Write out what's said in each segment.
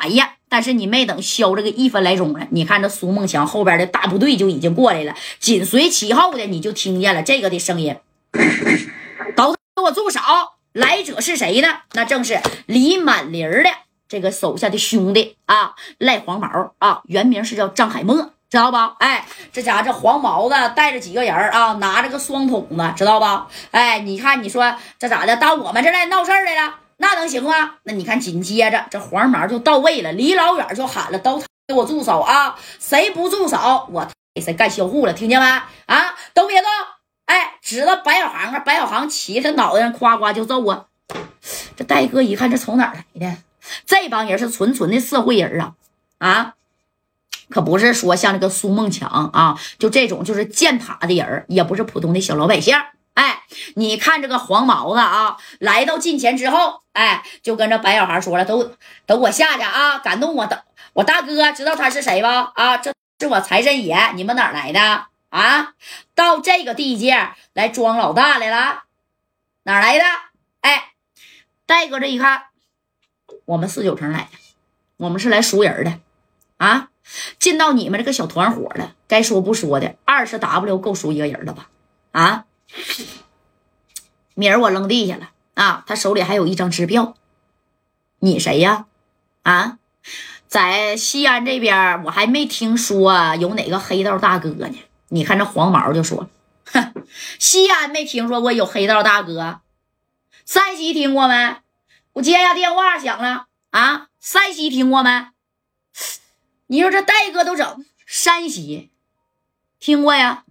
哎呀，但是你没等消这个一分来钟呢，你看这苏梦强后边的大部队就已经过来了，紧随其后的你就听见了这个的声音：“都给我住手！来者是谁呢？那正是李满林的这个手下的兄弟啊，赖黄毛啊，原名是叫张海默。”知道吧？哎，这家这黄毛子带着几个人啊，拿着个双筒子，知道吧？哎，你看，你说这咋的？到我们这来闹事来了，那能行吗？那你看，紧接着这黄毛就到位了，离老远就喊了：“都给我住手啊！谁不住手，我给谁干销户了？听见没？啊，都别动！哎，指着白小航啊，白小航骑他脑袋上，夸夸就揍啊！这戴哥一看，这从哪儿来的？这帮人是纯纯的社会人啊！啊！可不是说像这个苏梦强啊，就这种就是践塔的人也不是普通的小老百姓。哎，你看这个黄毛子啊，来到近前之后，哎，就跟这白小孩说了，都都我下去啊！感动我的我大哥，知道他是谁吧？啊，这是我财神爷，你们哪来的啊？到这个地界来装老大来了？哪来的？哎，戴哥这一看，我们四九城来的，我们是来赎人的啊！进到你们这个小团伙了，该说不说的，二十 W 够赎一个人了吧？啊，米儿我扔地下了啊！他手里还有一张支票。你谁呀？啊，在西安这边我还没听说有哪个黑道大哥呢。你看这黄毛就说：“哼，西安没听说过有黑道大哥，山西听过没？我接下电话响了啊，山西听过没？”你说这戴哥都整山西，听过呀？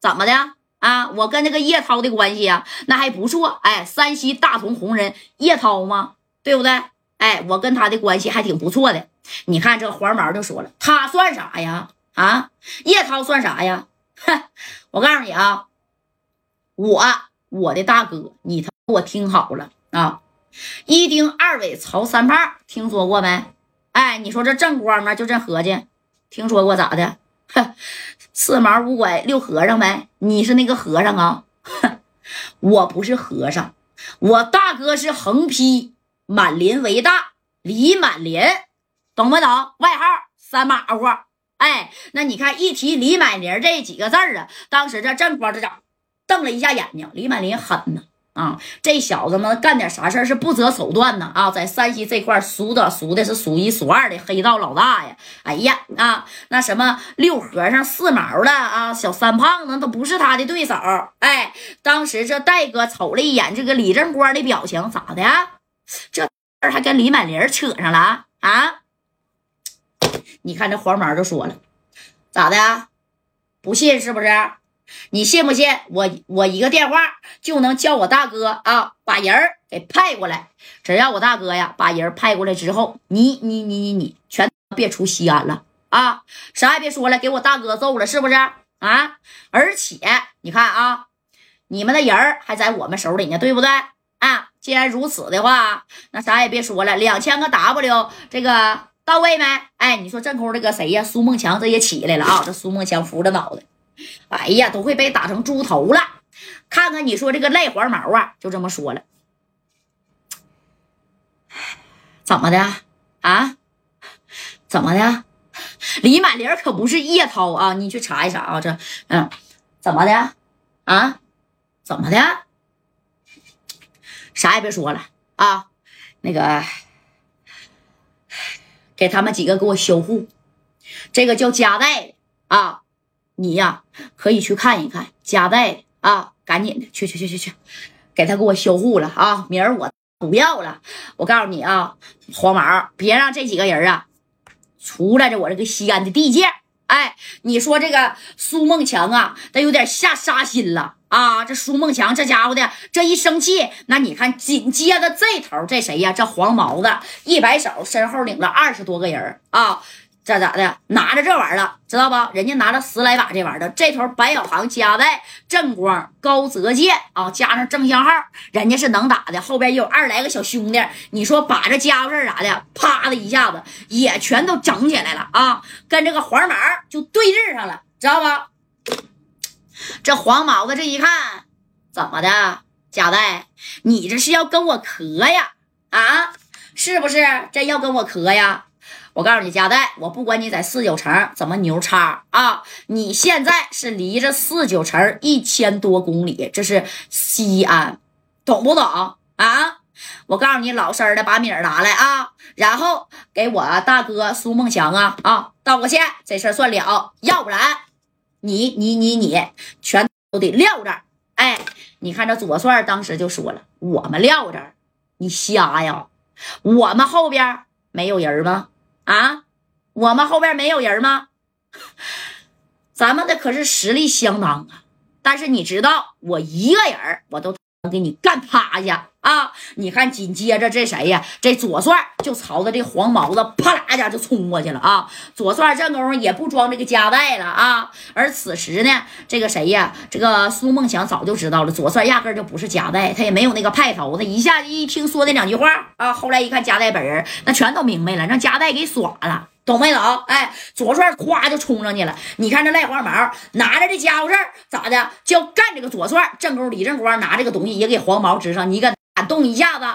怎么的啊？我跟那个叶涛的关系啊，那还不错。哎，山西大同红人叶涛吗？对不对？哎，我跟他的关系还挺不错的。你看这黄毛就说了，他算啥呀？啊，叶涛算啥呀？哼，我告诉你啊，我我的大哥，你他给我听好了啊！一丁二尾曹三胖，听说过没？哎，你说这正光吗？就这合计，听说过咋的？哼，四毛五拐六和尚呗。你是那个和尚啊？我不是和尚，我大哥是横批满林为大李满林，懂不懂？外号三马虎。哎，那你看一提李满林这几个字儿啊，当时这正光这长瞪了一下眼睛，李满林狠呐。啊，这小子们干点啥事儿是不择手段呢？啊，在山西这块数的数的是数一数二的黑道老大呀！哎呀，啊，那什么六和尚、四毛的啊，小三胖子都不是他的对手。哎，当时这戴哥瞅了一眼这个李正光的表情，咋的？这事还跟李满林扯上了啊？你看这黄毛就说了，咋的？不信是不是？你信不信我？我一个电话就能叫我大哥啊，把人儿给派过来。只要我大哥呀把人派过来之后，你你你你你全别出西安了啊！啥也别说了，给我大哥揍了是不是啊？而且你看啊，你们的人儿还在我们手里呢，对不对啊？既然如此的话，那啥也别说了，两千个 W 这个到位没？哎，你说正空这个谁呀？苏梦强这也起来了啊！这苏梦强扶着脑袋。哎呀，都会被打成猪头了！看看你说这个赖黄毛啊，就这么说了，怎么的啊？怎么的？李满林可不是叶涛啊！你去查一查啊！这嗯，怎么的啊？怎么的？啥也别说了啊！那个，给他们几个给我销户，这个叫加代啊。你呀，可以去看一看加代啊，赶紧的去去去去去，给他给我销户了啊！明儿我不要了。我告诉你啊，黄毛，别让这几个人啊出来这我这个西安的地界。哎，你说这个苏梦强啊，他有点下杀心了啊！这苏梦强这家伙的这一生气，那你看紧接着这头这谁呀？这黄毛子一摆手，身后领了二十多个人啊！这咋的？拿着这玩意儿了，知道吧？人家拿了十来把这玩意儿。这头白小航加在正光、高泽健啊，加上正相号，人家是能打的。后边也有二来个小兄弟，你说把这家伙事儿啥的，啪的一下子也全都整起来了啊！跟这个黄毛就对峙上了，知道吧？这黄毛子这一看，怎么的？贾代，你这是要跟我磕呀？啊，是不是？真要跟我磕呀？我告诉你，加代，我不管你在四九城怎么牛叉啊，你现在是离着四九城一千多公里，这是西安，懂不懂啊？我告诉你，老实的把米儿拿来啊，然后给我大哥苏梦祥啊啊道个歉，这事儿算了，要不然你你你你全都得撂这儿。哎，你看这左帅当时就说了，我们撂这儿，你瞎呀？我们后边没有人吗？啊，我们后边没有人吗？咱们的可是实力相当啊！但是你知道，我一个人我都给你干趴下啊！你看，紧接着这谁呀？这左帅就朝着这黄毛子啪啦一下就冲过去了啊！左帅这功夫也不装这个夹带了啊！而此时呢，这个谁呀？这个苏梦祥早就知道了，左帅压根就不是夹带，他也没有那个派头。他一下一听说那两句话啊，后来一看夹带本人，那全都明白了，让夹带给耍了。懂没懂？哎，左帅咵就冲上去了。你看这赖黄毛拿着这家伙事儿咋的，就要干这个左帅。正宫李正光拿这个东西也给黄毛支上。你敢动一下子？